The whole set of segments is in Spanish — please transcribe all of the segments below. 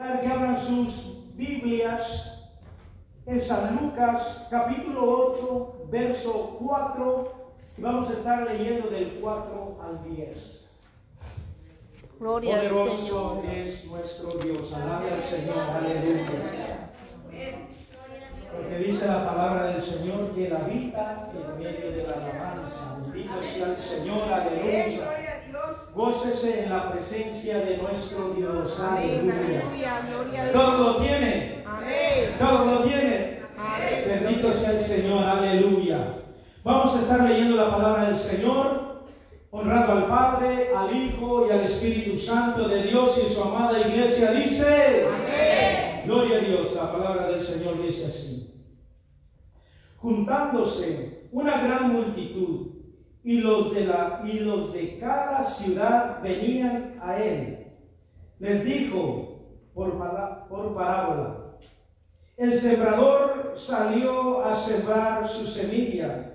que abran sus Biblias en San Lucas capítulo 8, verso 4, y vamos a estar leyendo del 4 al 10. Gloria al Poderoso Señor. es nuestro Dios, alabe al Señor, aleluya. Porque dice la palabra del Señor que Él habita en medio de la alabanza. Bendito sea el Señor, aleluya. Gócese en la presencia de nuestro Dios, aleluya. Aleluya, gloria al Todo lo tiene, Amén. todo lo tiene. Amén. Bendito sea el Señor, aleluya. Vamos a estar leyendo la palabra del Señor, honrando al Padre, al Hijo y al Espíritu Santo de Dios y su amada iglesia. Dice, Amén. gloria a Dios, la palabra del Señor dice así. Juntándose una gran multitud y los de, la, y los de cada ciudad venían a él, les dijo por, pala- por parábola. El sembrador salió a sembrar su semilla.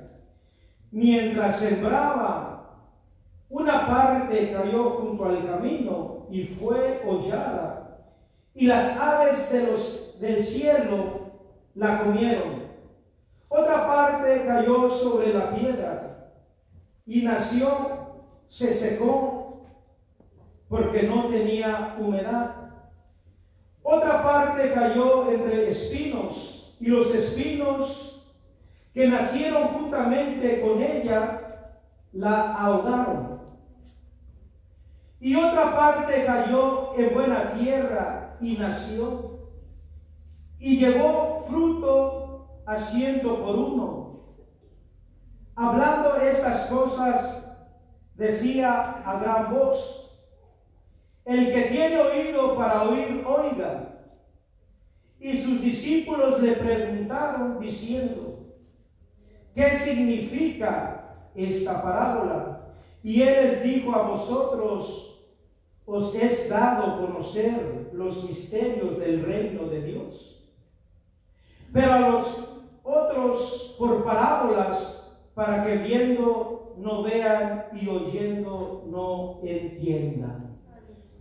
Mientras sembraba, una parte cayó junto al camino y fue hollada, y las aves de los, del cielo la comieron. Otra parte cayó sobre la piedra y nació, se secó, porque no tenía humedad. Otra parte cayó entre espinos, y los espinos que nacieron juntamente con ella la ahogaron. Y otra parte cayó en buena tierra y nació, y llevó fruto a ciento por uno. Hablando estas cosas, decía a gran voz, el que tiene oído para oír, oiga. Y sus discípulos le preguntaron diciendo, ¿qué significa esta parábola? Y él les dijo a vosotros, os es dado conocer los misterios del reino de Dios. Pero a los otros por parábolas, para que viendo no vean y oyendo no entiendan.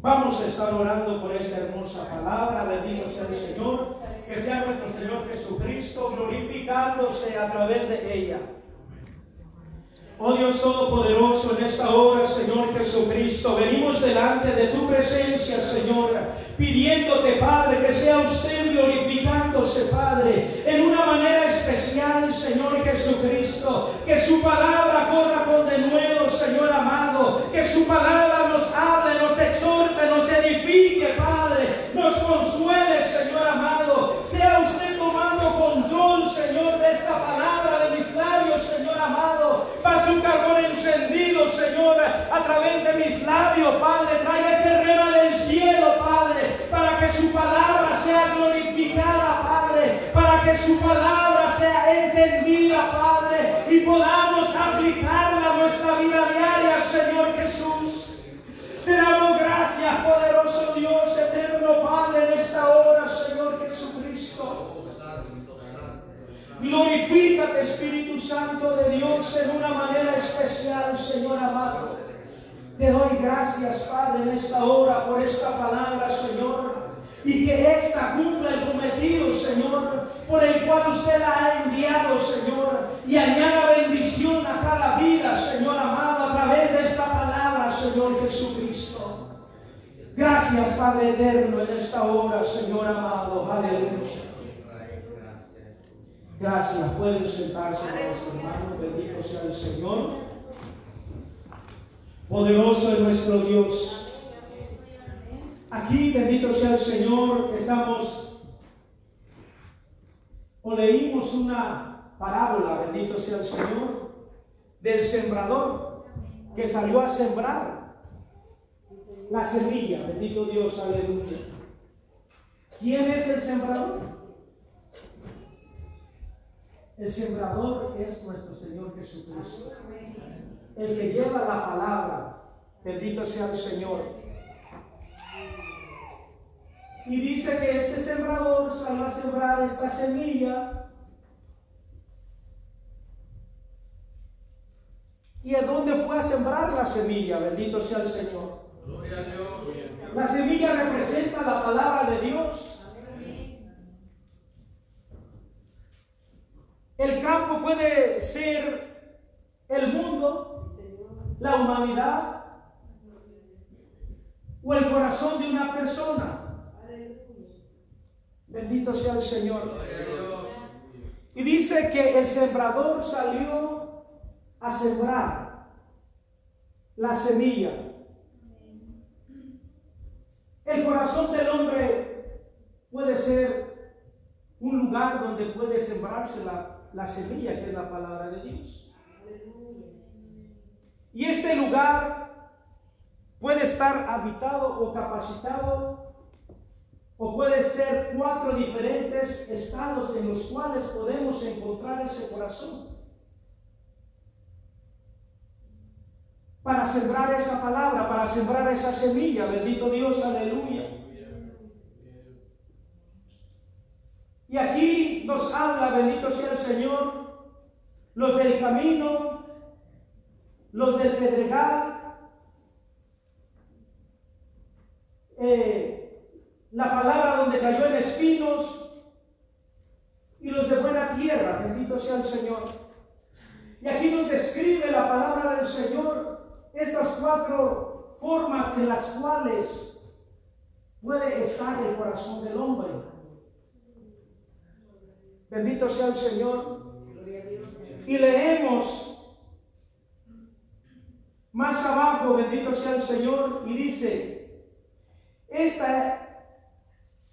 Vamos a estar orando por esta hermosa palabra. Bendito sea el Señor. Que sea nuestro Señor Jesucristo glorificándose a través de ella. Oh Dios Todopoderoso, en esta hora, Señor Jesucristo, venimos delante de tu presencia, Señor, pidiéndote, Padre, que sea usted glorificándose, Padre, en una manera especial, Señor Jesucristo, que su palabra corra con denuedo, Señor amado, que su palabra nos hable, nos exhorte, nos edifique, Padre, nos consuele, Señor amado, sea usted tomando control, Señor, de esta palabra de mis labios, Señor amado, pase un carbón encendido, Señor, a través de mis labios, Padre, traiga ese rema del cielo, Padre, para que su palabra sea glorificada, Padre, para que su palabra sea entendida, Padre, y podamos aplicarla a nuestra vida diaria, Señor Jesús. Te damos gracias, poderoso Dios, eterno Padre, en esta hora, Señor Jesucristo. Glorifícate, Espíritu Santo de Dios, en una manera especial, Señor amado. Te doy gracias, Padre, en esta hora por esta palabra, Señor. Y que ésta cumpla el cometido, Señor, por el cual usted la ha enviado, Señor. Y añada bendición a cada vida, Señor amado, a través de esta palabra, Señor Jesucristo. Gracias, Padre eterno, en esta hora, Señor amado. Aleluya. Gracias. Pueden sentarse, hermanos. Bendito sea el Señor. Poderoso es nuestro Dios. Aquí, bendito sea el Señor, estamos o leímos una parábola, bendito sea el Señor, del sembrador que salió a sembrar la semilla, bendito Dios, aleluya. ¿Quién es el sembrador? El sembrador es nuestro Señor Jesucristo. El que lleva la palabra. Bendito sea el Señor. Y dice que este sembrador salió a sembrar esta semilla. ¿Y a dónde fue a sembrar la semilla? Bendito sea el Señor. Gloria a Dios. La semilla representa la palabra de Dios. El campo puede ser el mundo, la humanidad o el corazón de una persona. Bendito sea el Señor. Y dice que el sembrador salió a sembrar la semilla. El corazón del hombre puede ser un lugar donde puede sembrarse la, la semilla, que es la palabra de Dios. Y este lugar puede estar habitado o capacitado o puede ser cuatro diferentes estados en los cuales podemos encontrar ese corazón. Para sembrar esa palabra, para sembrar esa semilla. Bendito Dios, aleluya. Y aquí nos habla, bendito sea el Señor, los del camino, los del pedregal, eh, la palabra donde cayó en espinos y los de buena tierra, bendito sea el Señor. Y aquí nos describe la palabra del Señor estas cuatro formas en las cuales puede estar el corazón del hombre. Bendito sea el Señor. Y leemos más abajo, bendito sea el Señor, y dice, esta,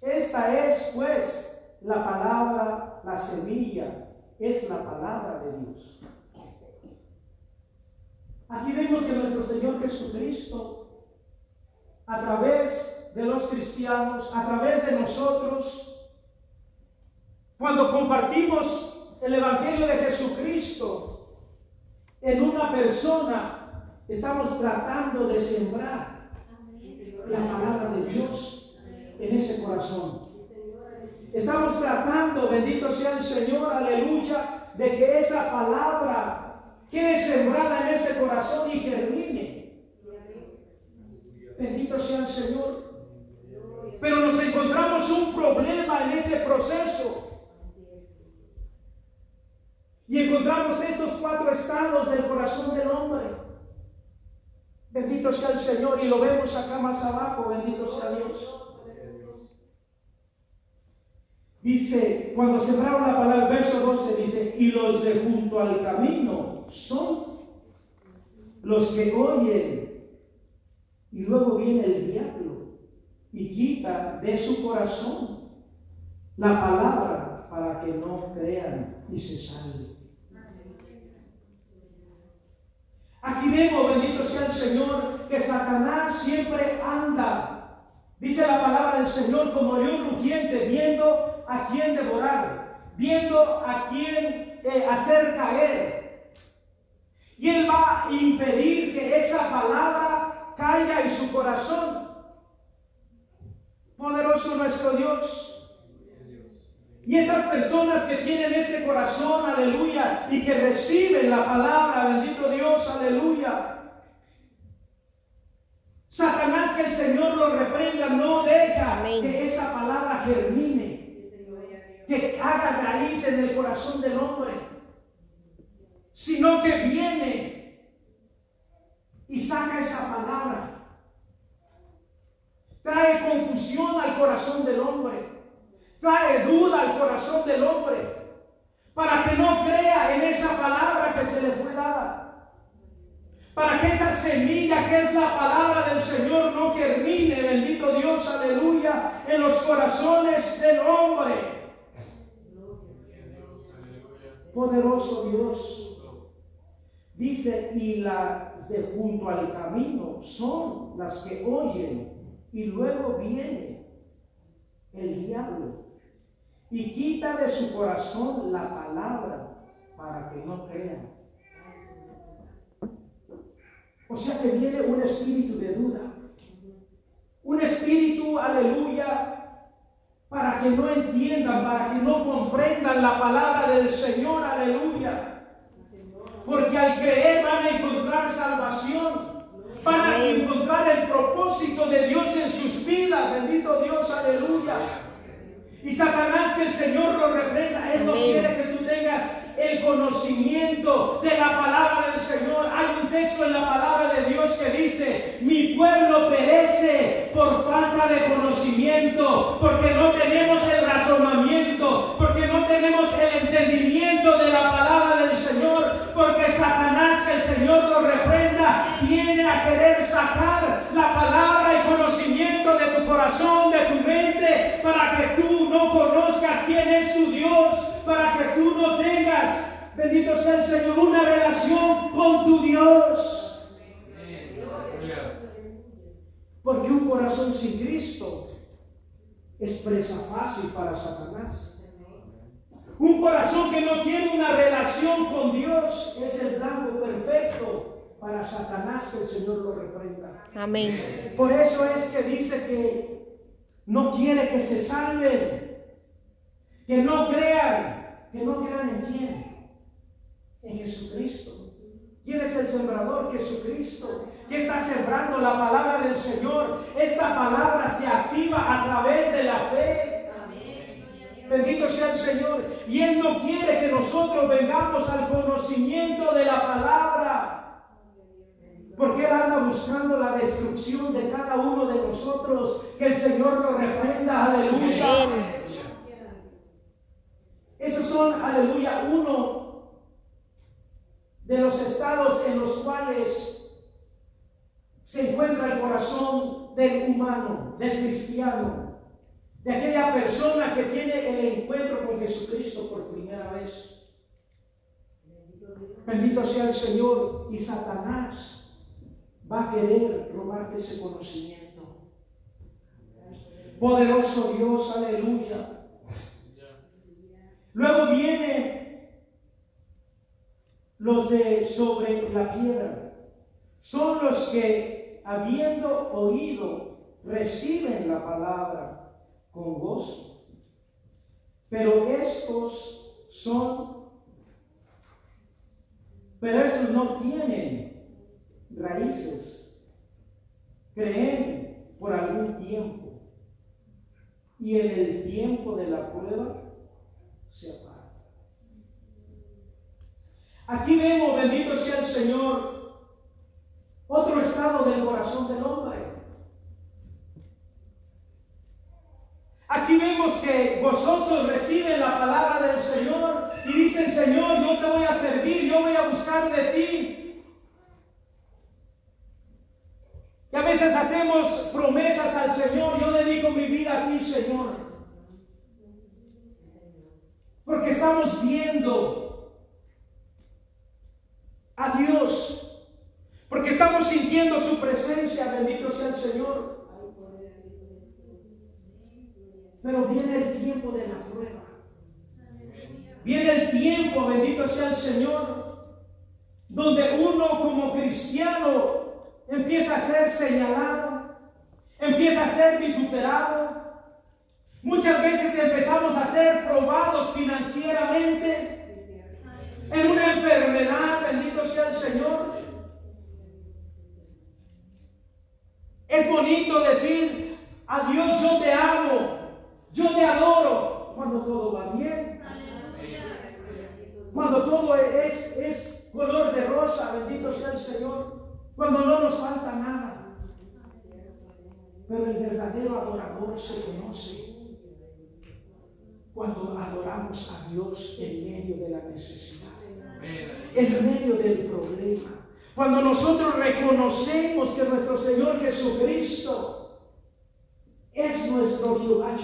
esta es pues la palabra, la semilla, es la palabra de Dios. Aquí vemos que nuestro Señor Jesucristo, a través de los cristianos, a través de nosotros, cuando compartimos el Evangelio de Jesucristo en una persona, estamos tratando de sembrar la palabra de Dios en ese corazón. Estamos tratando, bendito sea el Señor, aleluya, de que esa palabra quede sembrada en ese corazón y germine. Bendito sea el Señor. Pero nos encontramos un problema en ese proceso. Y encontramos estos cuatro estados del corazón del hombre. Bendito sea el Señor. Y lo vemos acá más abajo. Bendito sea Dios. Dice, cuando sembraron la palabra, verso 12 dice, y los de junto al camino son los que oyen. Y luego viene el diablo y quita de su corazón la palabra para que no crean y se salven. Aquí vemos, bendito sea el Señor, que Satanás siempre anda, dice la palabra del Señor, como león rugiente, viendo a quién devorar, viendo a quién eh, hacer caer. Y él va a impedir que esa palabra caiga en su corazón. Poderoso nuestro Dios. Y esas personas que tienen ese corazón, aleluya, y que reciben la palabra, bendito Dios, aleluya. Satanás que el Señor lo reprenda, no deja que esa palabra germine, que haga raíz en el corazón del hombre, sino que viene y saca esa palabra. Trae confusión al corazón del hombre trae duda al corazón del hombre para que no crea en esa palabra que se le fue dada. Para que esa semilla que es la palabra del Señor no germine, bendito Dios, aleluya, en los corazones del hombre. Poderoso Dios. Dice, y las de junto al camino son las que oyen y luego viene el diablo y quita de su corazón la palabra para que no crean. O sea que viene un espíritu de duda. Un espíritu, aleluya, para que no entiendan, para que no comprendan la palabra del Señor, aleluya. Porque al creer van a encontrar salvación. Van a encontrar el propósito de Dios en sus vidas. Bendito Dios, aleluya. Y Satanás, que el Señor lo reprenda. Él no quiere que tú el conocimiento de la palabra del Señor. Hay un texto en la palabra de Dios que dice, mi pueblo perece por falta de conocimiento, porque no tenemos el razonamiento, porque no tenemos el entendimiento de la palabra del Señor, porque Satanás, el Señor lo reprenda, viene a querer sacar la palabra y conocimiento de tu corazón, de tu mente, para que tú no conozcas quién es tu Dios, para que tú no tengas, bendito sea el Señor, una relación con tu Dios. Porque un corazón sin Cristo es presa fácil para Satanás. Un corazón que no tiene una relación con Dios es el blanco perfecto para Satanás que el Señor lo reprenda. Amén. Por eso es que dice que no quiere que se salven, que no crean, que no crean en quién, en Jesucristo. ¿Quién es el sembrador? Jesucristo. ¿Qué está sembrando la palabra del Señor? Esta palabra se activa a través de la fe. Bendito sea el Señor. Y Él no quiere que nosotros vengamos al conocimiento de la palabra. Porque Él anda buscando la destrucción de cada uno de nosotros. Que el Señor lo reprenda. Aleluya. Esos son, aleluya, uno de los estados en los cuales se encuentra el corazón del humano, del cristiano, de aquella persona que tiene el encuentro con Jesucristo por primera vez. Bendito sea el Señor y Satanás va a querer robarte ese conocimiento. Poderoso Dios, aleluya. Luego viene los de sobre la piedra. Son los que, habiendo oído, reciben la palabra con gozo. Pero estos son, pero estos no tienen raíces. Creen por algún tiempo. Y en el tiempo de la prueba se apartan. Aquí vemos, bendito sea el Señor, otro estado del corazón del hombre. Aquí vemos que gozosos reciben la palabra del Señor y dicen, Señor, yo te voy a servir, yo voy a buscar de ti. Y a veces hacemos promesas al Señor, yo dedico mi vida a ti, Señor. Porque estamos viendo a Dios. Porque estamos sintiendo su presencia, bendito sea el Señor. Pero viene el tiempo de la prueba. Viene el tiempo, bendito sea el Señor, donde uno como cristiano empieza a ser señalado, empieza a ser vituperado. Muchas veces empezamos a ser probados financieramente en una enfermedad, bendito sea el Señor. Es bonito decir, a Dios yo te amo, yo te adoro, cuando todo va bien. Cuando todo es, es color de rosa, bendito sea el Señor. Cuando no nos falta nada. Pero el verdadero adorador se conoce cuando adoramos a Dios en medio de la necesidad, en medio del problema. Cuando nosotros reconocemos que nuestro Señor Jesucristo es nuestro Jehová.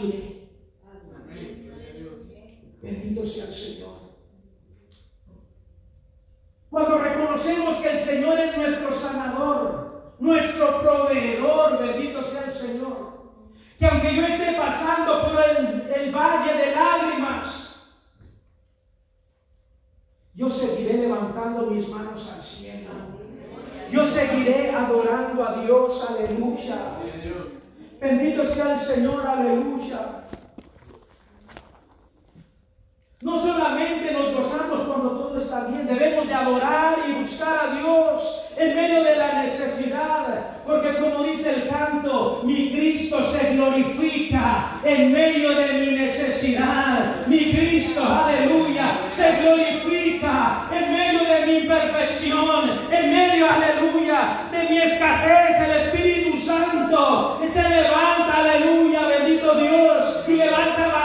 Bendito sea el Señor. Cuando reconocemos que el Señor es nuestro sanador, nuestro proveedor, bendito sea el Señor. Que aunque yo esté pasando por el, el valle de lágrimas, yo seguiré levantando mis manos al cielo. Yo seguiré adorando a Dios, aleluya. Bendito sea el Señor, aleluya. No solamente nos gozamos cuando todo está bien, debemos de adorar y buscar a Dios en medio de la necesidad, Cristo se glorifica en medio de mi necesidad. Mi Cristo, aleluya, se glorifica en medio de mi imperfección, en medio, aleluya, de mi escasez. El Espíritu Santo se levanta, aleluya, bendito Dios, y levanta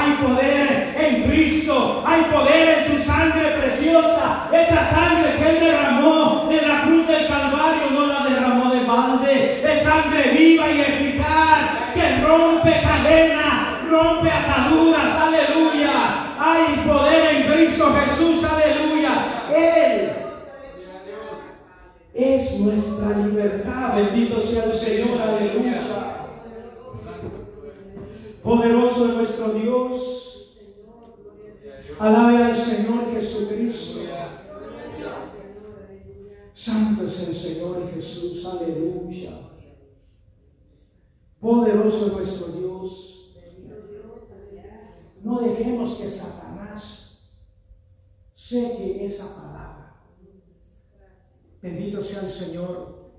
hay poder en Cristo, hay poder en su sangre preciosa. Esa sangre que Él derramó en la cruz del Calvario no la derramó de balde. Es sangre viva y eficaz que rompe cadenas, rompe ataduras. Aleluya. Hay poder en Cristo Jesús. Aleluya. Él es nuestra libertad. Bendito sea el Señor. Aleluya. Poderoso es nuestro Dios. Alabe al Señor Jesucristo. Santo es el Señor Jesús. Aleluya. Poderoso es nuestro Dios. No dejemos que Satanás seque esa palabra. Bendito sea el Señor.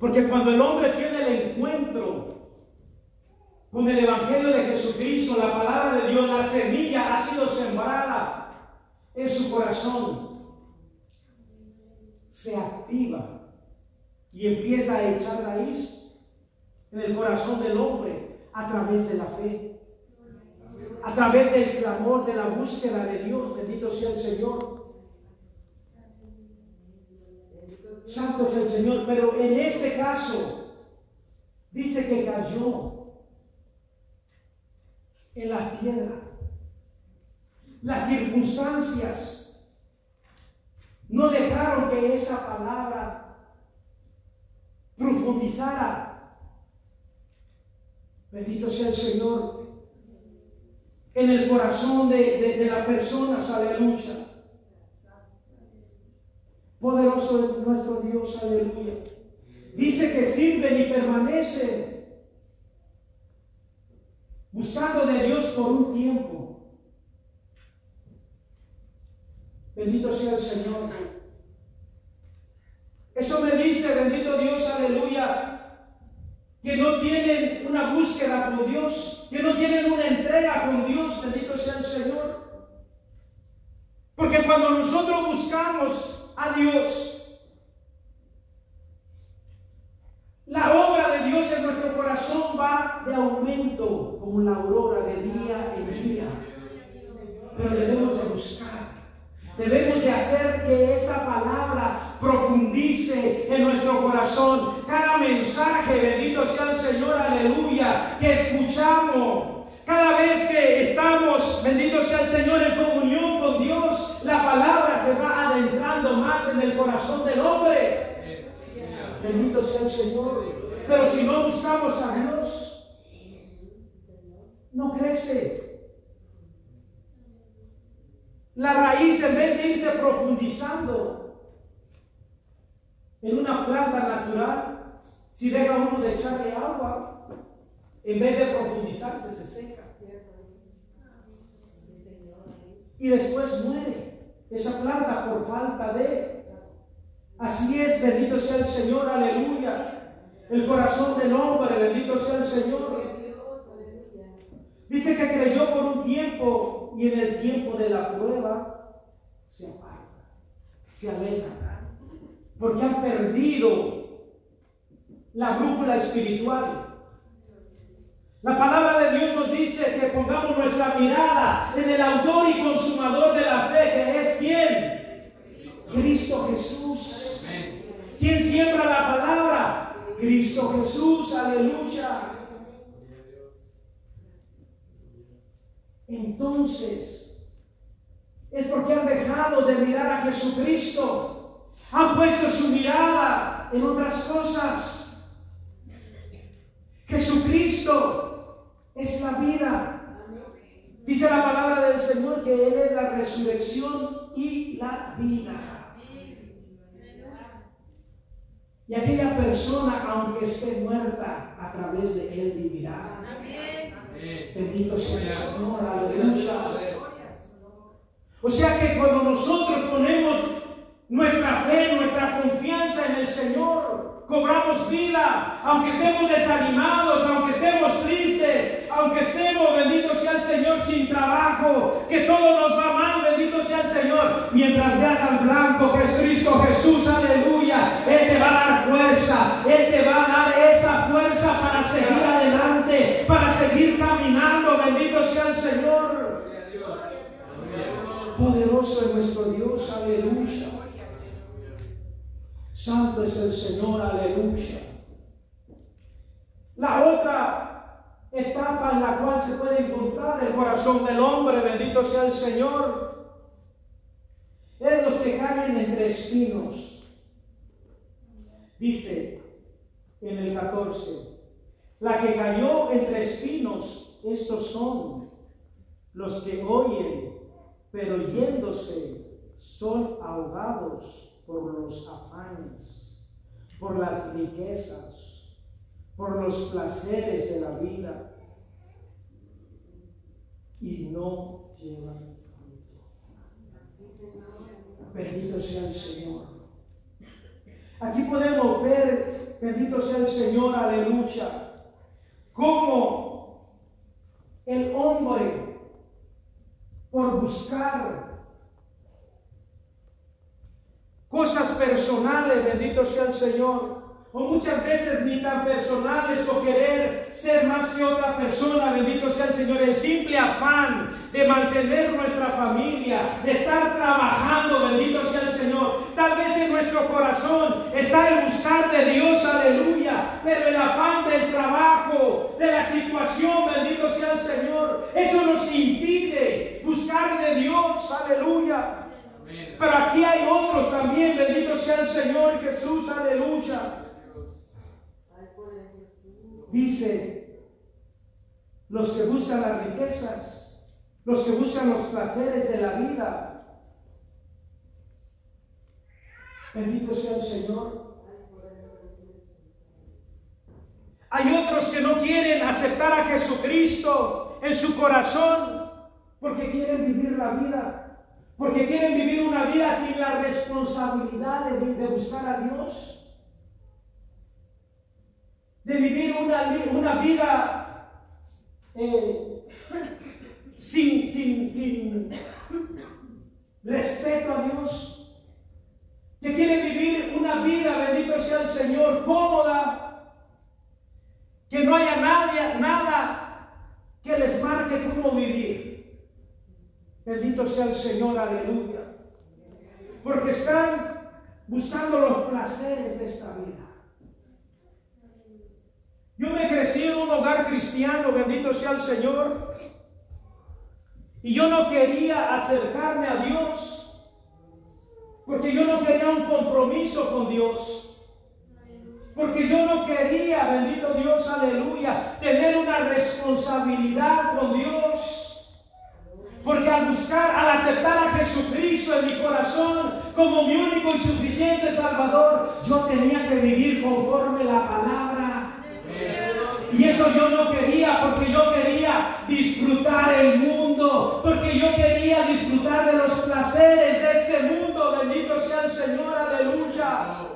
Porque cuando el hombre tiene el encuentro con el Evangelio de Jesucristo, la palabra de Dios, la semilla ha sido sembrada en su corazón, se activa y empieza a echar raíz en el corazón del hombre a través de la fe, a través del clamor, de la búsqueda de Dios. Bendito sea el Señor. Santo es el Señor, pero en este caso dice que cayó en la piedra. Las circunstancias no dejaron que esa palabra profundizara. Bendito sea el Señor en el corazón de, de, las personas, aleluya. Poderoso es nuestro Dios, aleluya. Dice que sirven y permanecen buscando de Dios por un tiempo. Bendito sea el Señor. Eso me dice, bendito Dios, aleluya, que no tienen una búsqueda con Dios, que no tienen una entrega con Dios, bendito sea el Señor. Porque cuando nosotros buscamos a Dios, la obra de Dios en nuestro corazón va de aumento como la aurora de día en día. Pero debemos de buscar, debemos de hacer que esa palabra profundice en nuestro corazón. Cada mensaje, bendito sea el Señor, aleluya, que escuchamos. Cada vez que estamos, bendito sea el Señor, en comunión con Dios, la palabra se va adentrando más en el corazón del hombre. Bendito sea el Señor. Pero si no buscamos a Dios, no crece. La raíz, en vez de irse profundizando en una planta natural, si deja uno de echarle agua, en vez de profundizarse, se seca. Y después muere esa planta por falta de Así es, bendito sea el Señor, aleluya. El corazón del hombre, bendito sea el Señor. Dice que creyó por un tiempo y en el tiempo de la prueba se aparta, se aleja, porque han perdido la brújula espiritual. La palabra de Dios nos dice que pongamos nuestra mirada en el autor y consumador de la fe, que es quién? Cristo Jesús. ¿Quién siembra la palabra? Cristo Jesús, aleluya. Entonces es porque han dejado de mirar a Jesucristo, han puesto su mirada en otras cosas. Jesucristo es la vida. Dice la palabra del Señor que Él es la resurrección y la vida. Y aquella persona, aunque esté muerta, a través de Él vivirá. Bendito sea el Señor, aleluya. O sea que cuando nosotros ponemos nuestra fe, nuestra confianza en el Señor, cobramos vida, aunque estemos desanimados, aunque estemos tristes, aunque estemos, bendito sea el Señor, sin trabajo, que todo nos va mal, bendito sea el Señor, mientras veas al blanco que es Cristo Jesús, aleluya, Él te va a dar fuerza, Él te va a dar esa fuerza para seguir adelante, para seguir caminando, bendito sea el Señor. Poderoso es nuestro Dios, aleluya. Santo es el Señor, aleluya. La otra etapa en la cual se puede encontrar el corazón del hombre, bendito sea el Señor, es los que caen entre espinos. Dice en el 14, la que cayó entre espinos, estos son los que oyen, pero yéndose son ahogados por los afanes, por las riquezas, por los placeres de la vida y no llevan fruto. Bendito sea el Señor. Aquí podemos ver, bendito sea el Señor, aleluya, cómo el hombre, por buscar cosas personales, bendito sea el Señor. O muchas veces ni tan personales o querer ser más que otra persona, bendito sea el Señor. El simple afán de mantener nuestra familia, de estar trabajando, bendito sea el Señor. Tal vez en nuestro corazón está el buscar de Dios, aleluya. Pero el afán del trabajo, de la situación, bendito sea el Señor, eso nos impide buscar de Dios, aleluya. Pero aquí hay otros también, bendito sea el Señor Jesús, aleluya. Dice, los que buscan las riquezas, los que buscan los placeres de la vida. Bendito sea el Señor. Hay otros que no quieren aceptar a Jesucristo en su corazón porque quieren vivir la vida porque quieren vivir una vida sin la responsabilidad de, buscar a Dios. De vivir una, una vida eh, sin, sin, sin respeto a Dios. Que quieren vivir una vida, bendito sea el Señor, cómoda. Que no haya nadie, nada que les marque cómo vivir. Bendito sea el Señor, aleluya. Porque están buscando los placeres de esta vida. Yo me crecí en un hogar cristiano, bendito sea el Señor. Y yo no quería acercarme a Dios. Porque yo no quería un compromiso con Dios. Porque yo no quería, bendito Dios, aleluya, tener una responsabilidad con Dios. Porque al buscar, al aceptar a Jesucristo en mi corazón como mi único y suficiente Salvador, yo tenía que vivir conforme la palabra. Y eso yo no quería porque yo quería disfrutar el mundo, porque yo quería disfrutar de los placeres de este mundo. Bendito sea el Señor, aleluya.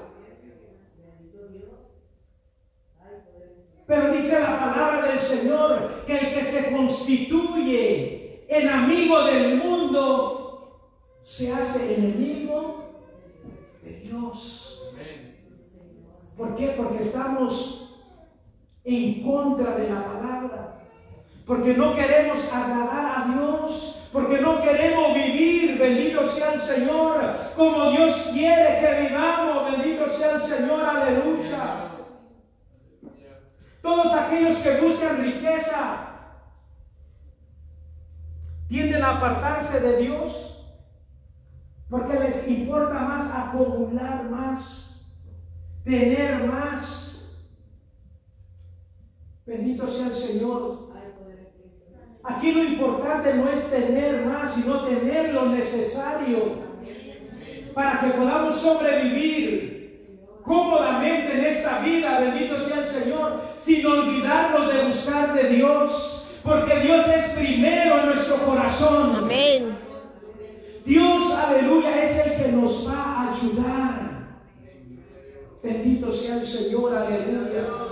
Pero dice la palabra del Señor que el que se constituye el amigo del mundo se hace enemigo de Dios. ¿Por qué? Porque estamos en contra de la palabra. Porque no queremos agradar a Dios. Porque no queremos vivir, bendito sea el Señor, como Dios quiere que vivamos, bendito sea el Señor, aleluya. Todos aquellos que buscan riqueza, tienden a apartarse de Dios porque les importa más acumular más, tener más. Bendito sea el Señor. Aquí lo importante no es tener más, sino tener lo necesario para que podamos sobrevivir cómodamente en esta vida, bendito sea el Señor, sin olvidarnos de buscar de Dios, porque Dios es primero en nuestro corazón. Amén. Dios, aleluya, es el que nos va a ayudar. Bendito sea el Señor, aleluya.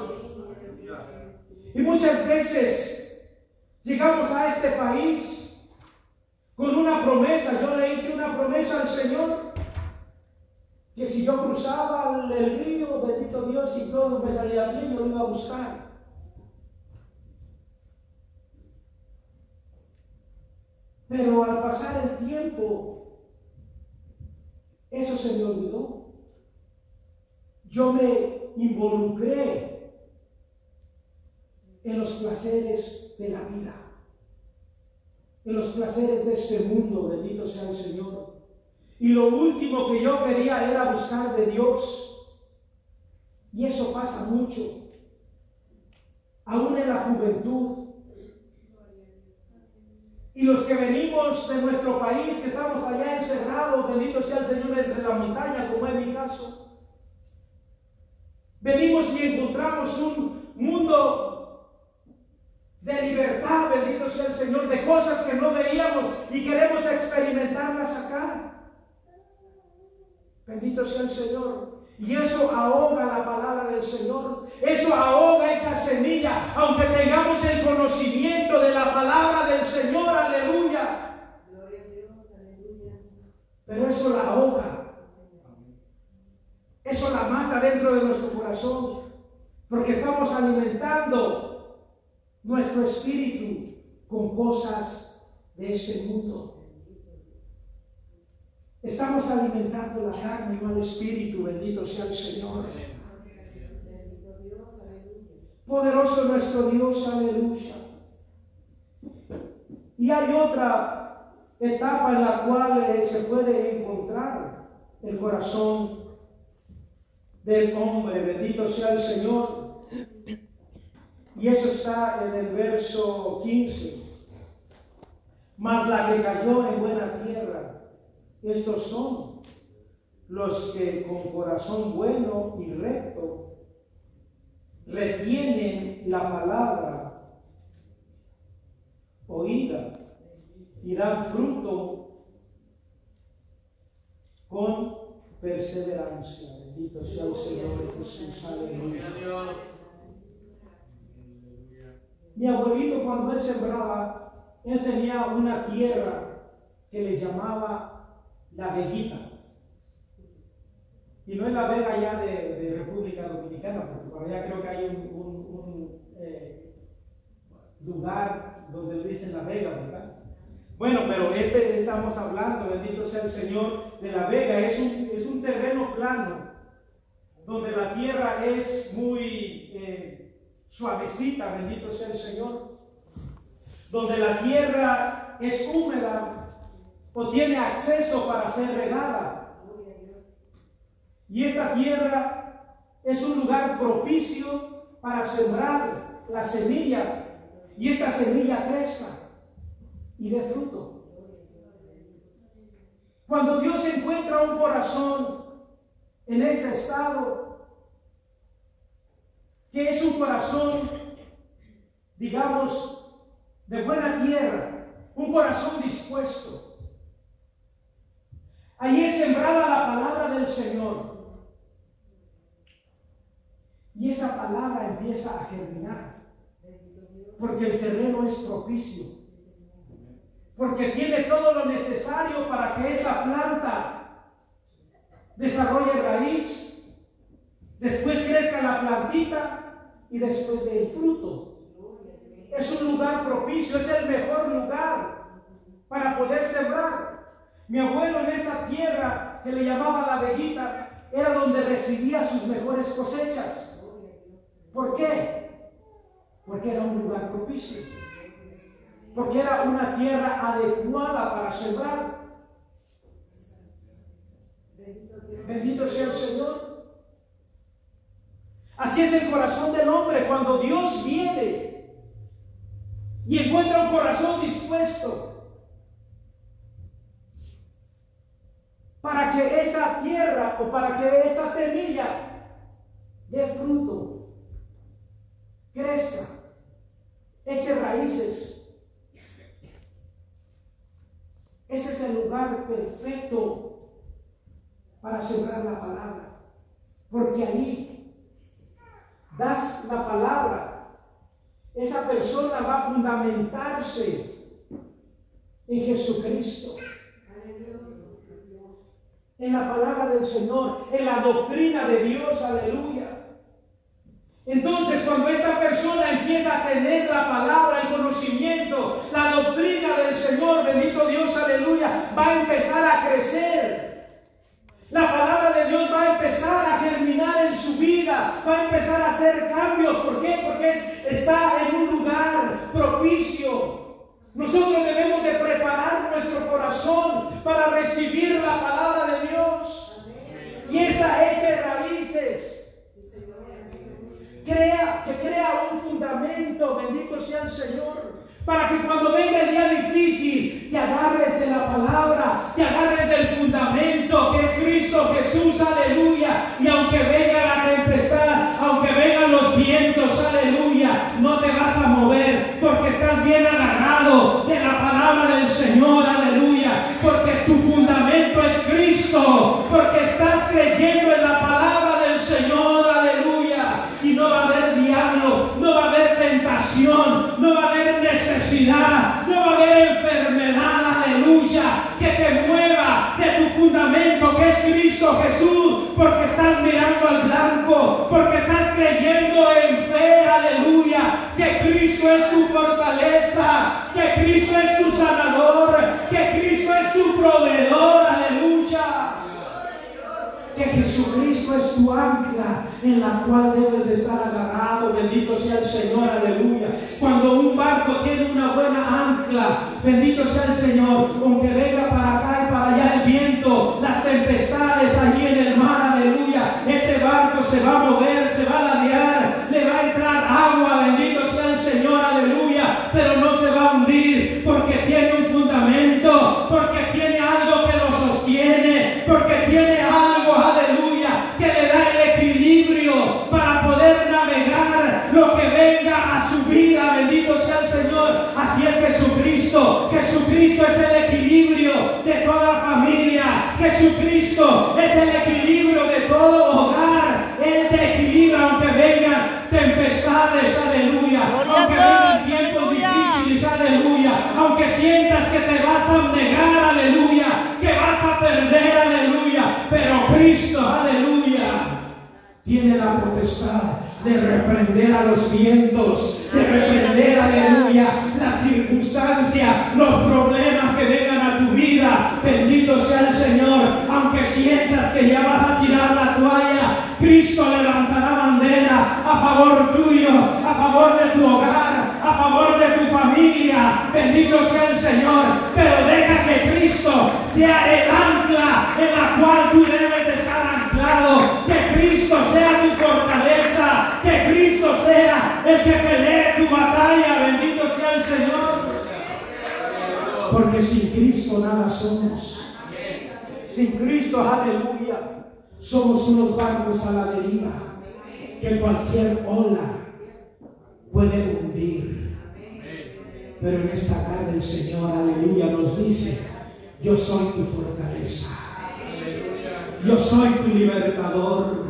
Y muchas veces llegamos a este país con una promesa. Yo le hice una promesa al Señor que si yo cruzaba el, río, bendito Dios, y todo me salía bien, yo lo iba a buscar. Pero al pasar el tiempo, eso se me olvidó. Yo me involucré en los placeres de la vida, en los placeres de este mundo, bendito sea el Señor. Y lo último que yo quería era buscar de Dios. Y eso pasa mucho, aún en la juventud. Y los que venimos de nuestro país, que estamos allá encerrados, bendito sea el Señor entre la montaña, como es mi caso. Venimos y encontramos un mundo de libertad, bendito sea el Señor, de cosas que no veíamos y queremos experimentarlas acá. Bendito sea el Señor. Y eso ahoga la palabra del Señor. Eso ahoga esa semilla. Aunque tengamos el conocimiento de la palabra del Señor. Aleluya. Pero eso la ahoga. Eso la mata dentro de nuestro corazón. Porque estamos alimentando nuestro espíritu con cosas de este mundo. Estamos alimentando la carne, no el espíritu. Bendito sea el Señor. Poderoso nuestro Dios, aleluya. Y hay otra etapa en la cual eh, se puede encontrar el corazón del hombre. Bendito sea el Señor. Y eso está en el verso 15. Mas la que cayó en buena tierra estos son los que con corazón bueno y recto retienen la palabra oída y dan fruto con perseverancia. Bendito sea el Señor Jesús. Mi abuelito cuando él sembraba, él tenía una tierra que le llamaba la Veguita. Y no es la Vega ya de, República Dominicana, porque por allá creo que hay un, eh, lugar donde dicen la Vega, ¿verdad? Bueno, pero este estamos hablando, bendito sea el Señor, de la Vega. Es un, es un terreno plano, donde la tierra es muy eh, suavecita, bendito sea el Señor. Donde la tierra es húmeda, o tiene acceso para ser regada. Y esta tierra es un lugar propicio para sembrar la semilla y esta semilla crezca y dé fruto. Cuando Dios encuentra un corazón en este estado, que es un corazón, digamos, de buena tierra, un corazón dispuesto, Ahí es sembrada la palabra del Señor. Y esa palabra empieza a germinar. Porque el terreno es propicio. Porque tiene todo lo necesario para que esa planta desarrolle raíz, después crezca la plantita y después dé el fruto. Es un lugar propicio, es el mejor lugar para poder sembrar. Mi abuelo en esa tierra que le llamaba la veguita era donde recibía sus mejores cosechas. ¿Por qué? Porque era un lugar propicio. porque era una tierra adecuada para sembrar. Bendito sea el Señor. Así es el corazón del hombre cuando Dios viene y encuentra un corazón dispuesto para que esa tierra o para que esa semilla dé fruto, crezca, eche raíces. Ese es el lugar perfecto para sembrar la palabra, porque ahí das la palabra, esa persona va a fundamentarse en Jesucristo en la palabra del Señor, en la doctrina de Dios, aleluya. Entonces, cuando esta persona empieza a tener la palabra, el conocimiento, la doctrina del Señor, bendito Dios, aleluya, va a empezar a crecer. La palabra de Dios va a empezar a germinar en su vida, va a empezar a hacer cambios. ¿Por qué? Porque está en un lugar propicio nosotros debemos de preparar nuestro corazón para recibir la palabra de Dios. Y esa eche raíces. Crea, que crea un fundamento, bendito sea el Señor, para que cuando venga el día difícil te agarres de la palabra, te agarres del fundamento que es Cristo Jesús, aleluya. Y aunque venga la tempestad, aunque vengan los vientos, aleluya, no te vas a mover porque estás bien agarrado de la palabra del Señor, aleluya. Es tu fortaleza, que Cristo es tu sanador, que Cristo es tu proveedor, aleluya. Que Jesucristo es tu ancla en la cual debes de estar agarrado. Bendito sea el Señor, aleluya. Cuando un barco tiene una buena ancla, bendito sea el Señor, aunque venga para acá y para allá el viento, las tempestades allí en el mar, aleluya, ese barco se va a mover, se va a ladear, de reprender a los vientos, de reprender, aleluya, las circunstancias, los problemas que vengan a tu vida. Bendito sea el Señor, aunque sientas que ya vas a tirar la toalla, Cristo levantará bandera a favor tuyo, a favor de tu hogar, a favor de tu familia. Bendito sea el Señor, pero deja que Cristo sea el ancla en la cual que pelee tu batalla. Bendito sea el Señor. Porque sin Cristo nada somos. Sin Cristo, aleluya, somos unos barcos a la deriva que cualquier ola puede hundir. Pero en esta tarde el Señor, aleluya, nos dice, yo soy tu fortaleza. Yo soy tu libertador.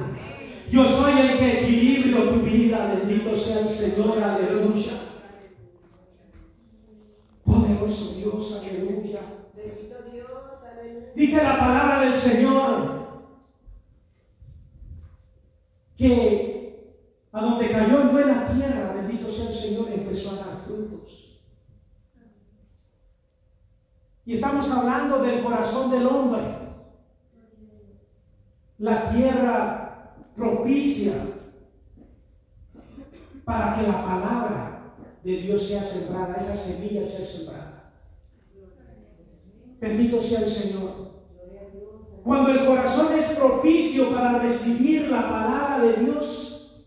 Yo soy el que equilibrio tu vida. Bendito sea el Señor, aleluya. Poderoso Dios, aleluya. Dice la palabra del Señor que a donde cayó en buena tierra, bendito sea el Señor, empezó a dar frutos. Y estamos hablando del corazón del hombre, la tierra propicia para que la palabra de Dios sea sembrada, esa semilla sea sembrada. Bendito sea el Señor. Cuando el corazón es propicio para recibir la palabra de Dios,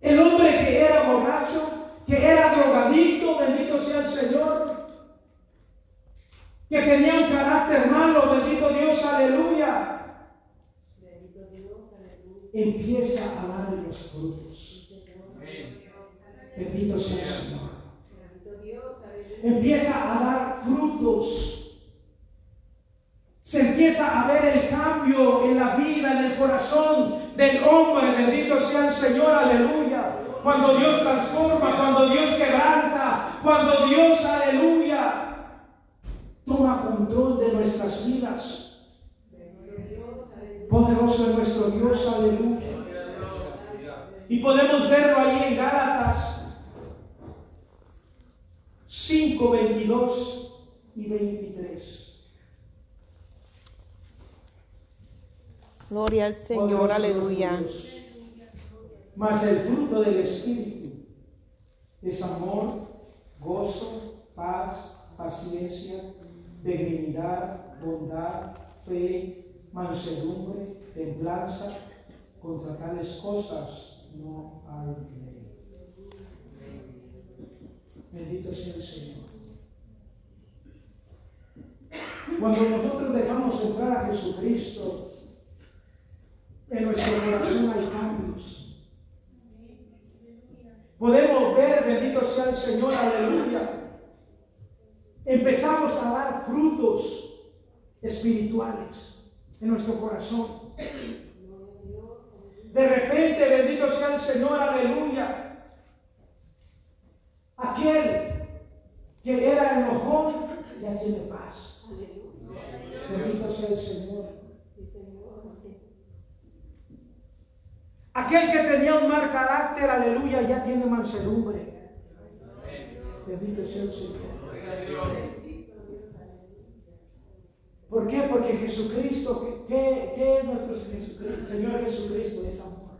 el hombre que era borracho, que era drogadicto, bendito sea el Señor, que tenía un carácter malo, bendito Dios, aleluya, empieza a dar los frutos. Bendito sea el Señor. Empieza a dar frutos. Se empieza a ver el cambio en la vida, en el corazón del hombre. Bendito sea el Señor, aleluya. Cuando Dios transforma, cuando Dios quebranta, cuando Dios, aleluya, toma control de nuestras vidas. Poderoso es nuestro Dios, aleluya. Y podemos verlo ahí en Gálatas 5, 22 y 23. Gloria al Señor, Poderoso aleluya. Mas el fruto del Espíritu es amor, gozo, paz, paciencia, benignidad, bondad, fe, mansedumbre, templanza. Contra tales cosas no hay ley. Bendito sea el Señor. Cuando nosotros dejamos entrar a Jesucristo, en nuestro corazón hay cambios. Podemos ver, bendito sea el Señor, aleluya. Empezamos a dar frutos espirituales en nuestro corazón. De repente, bendito sea el Señor, aleluya. Aquel que era enojón ya tiene paz. Bendito sea el Señor. Aquel que tenía un mal carácter, aleluya, ya tiene mansedumbre. Bendito sea el Señor. ¿Por qué? Porque Jesucristo, ¿qué, qué es nuestro Jesucristo? Señor Jesucristo? Es amor.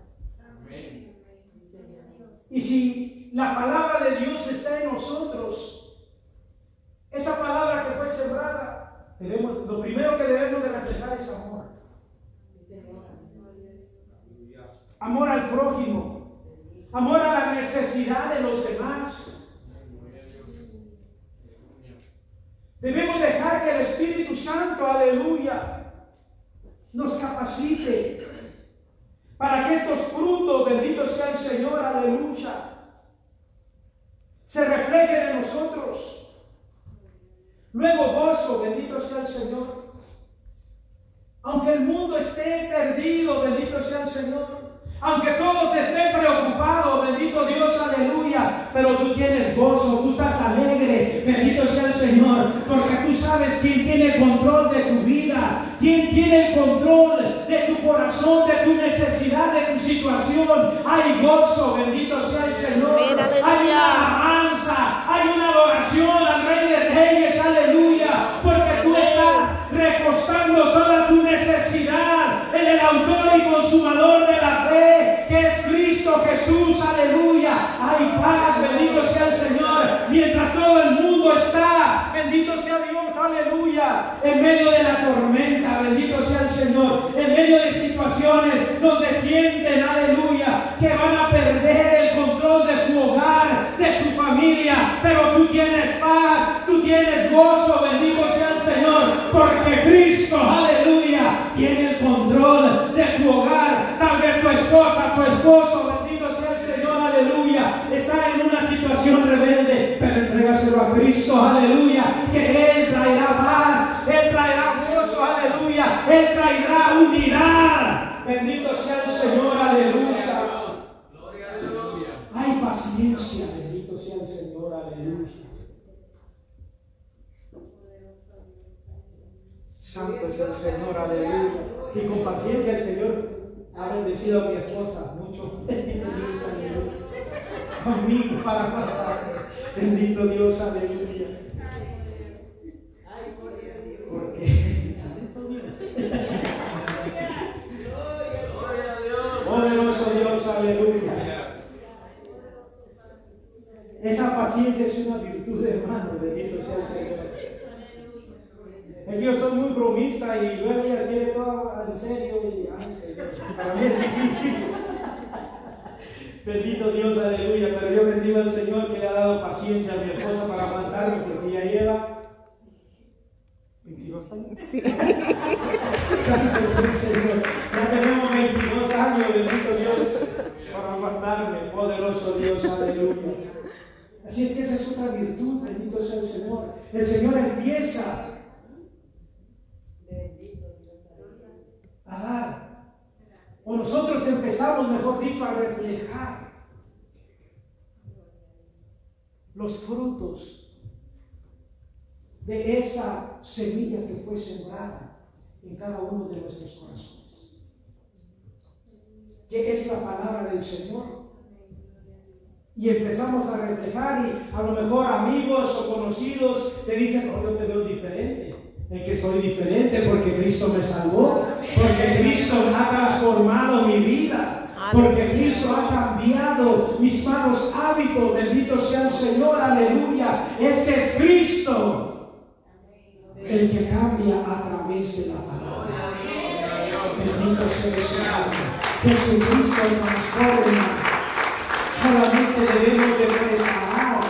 Y si la palabra de Dios está en nosotros, esa palabra que fue sembrada, debemos, lo primero que debemos de reflejar es amor. Amor al prójimo, amor a la necesidad de los demás. Debemos dejar que el Espíritu Santo, aleluya, nos capacite para que estos frutos, bendito sea el Señor, aleluya, se reflejen en nosotros. Luego gozo, bendito sea el Señor. Aunque el mundo esté perdido, bendito sea el Señor. Aunque todos estén preocupados, bendito Dios, aleluya, pero tú tienes gozo, tú estás alegre, bendito sea el Señor, porque tú sabes quién tiene control de tu vida, quién tiene el control de tu corazón, de tu necesidad, de tu situación. Hay gozo, bendito sea el Señor. Hay una alabanza, hay una adoración al Rey de Reyes, aleluya, porque tú estás recostando toda tu necesidad en el autor y consumador Jesús, aleluya. Hay paz, bendito sea el Señor, mientras todo el mundo está, bendito sea Dios, aleluya, en medio de la tormenta, bendito sea el Señor, en medio de situaciones donde sienten, aleluya, que van a perder el control de su hogar, de su familia, pero tú tienes paz, tú tienes gozo, bendito sea el Señor, porque Cristo, aleluya, tiene el control de tu hogar. Tal vez tu esposa, tu esposo, bendito sea el Señor, aleluya, está en una situación rebelde, pero entrégaselo a Cristo, aleluya, que Él traerá paz, Él traerá gozo, aleluya, Él traerá unidad. Bendito sea el Señor, aleluya. Hay paciencia, bendito sea el Señor, aleluya. Santo es el Señor, aleluya. Y con paciencia el Señor ha bendecido a mi esposa mucho. Conmigo para. Bendito Dios, aleluya. Porque, Santo Dios. Poderoso Dios, aleluya. paciencia es una virtud, hermano. Bendito sea el Señor. Es que yo soy muy bromista y luego ya quiere todo en serio y ay, para mí es difícil. Bendito Dios, aleluya. Pero yo bendigo al Señor que le ha dado paciencia a mi esposa para aguantarme porque ella lleva 22 años. Sí. Santo Señor. Ya tenemos 22 años, bendito Dios, para aguantarme. Poderoso Dios, aleluya. Así es que esa es otra virtud, bendito sea el Señor. El Señor empieza O nosotros empezamos, mejor dicho, a reflejar los frutos de esa semilla que fue sembrada en cada uno de nuestros corazones. Que es la palabra del Señor. Y empezamos a reflejar y a lo mejor amigos o conocidos te dicen, oh, yo te veo diferente. En que soy diferente porque Cristo me salvó, porque Cristo ha transformado mi vida, porque Cristo ha cambiado mis malos hábitos. Bendito sea el Señor, aleluya. Este es Cristo el que cambia a través de la palabra. Bendito sea el Señor. Jesucristo transforma. Solamente debemos de preparar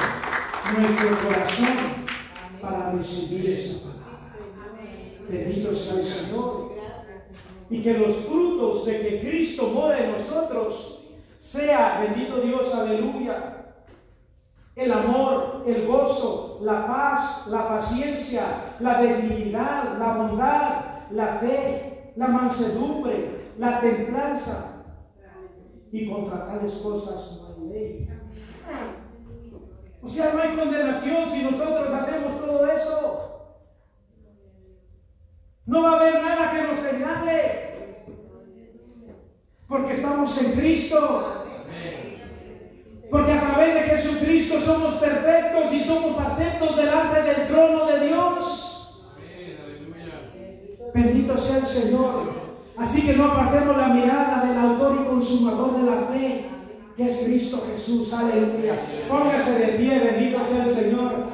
nuestro corazón para recibir esa palabra. Bendito sea el Señor. Y que los frutos de que Cristo mora en nosotros sea, bendito Dios, aleluya, el amor, el gozo, la paz, la paciencia, la benignidad, la bondad, la fe, la mansedumbre, la templanza. Y contra tales cosas no hay ley. O sea, no hay condenación si nosotros hacemos todo eso. No va a haber nada que nos señale. Porque estamos en Cristo. Porque a través de Jesucristo somos perfectos y somos aceptos delante del trono de Dios. Bendito sea el Señor. Así que no apartemos la mirada del autor y consumador de la fe, que es Cristo Jesús. Aleluya. Póngase de pie, bendito sea el Señor.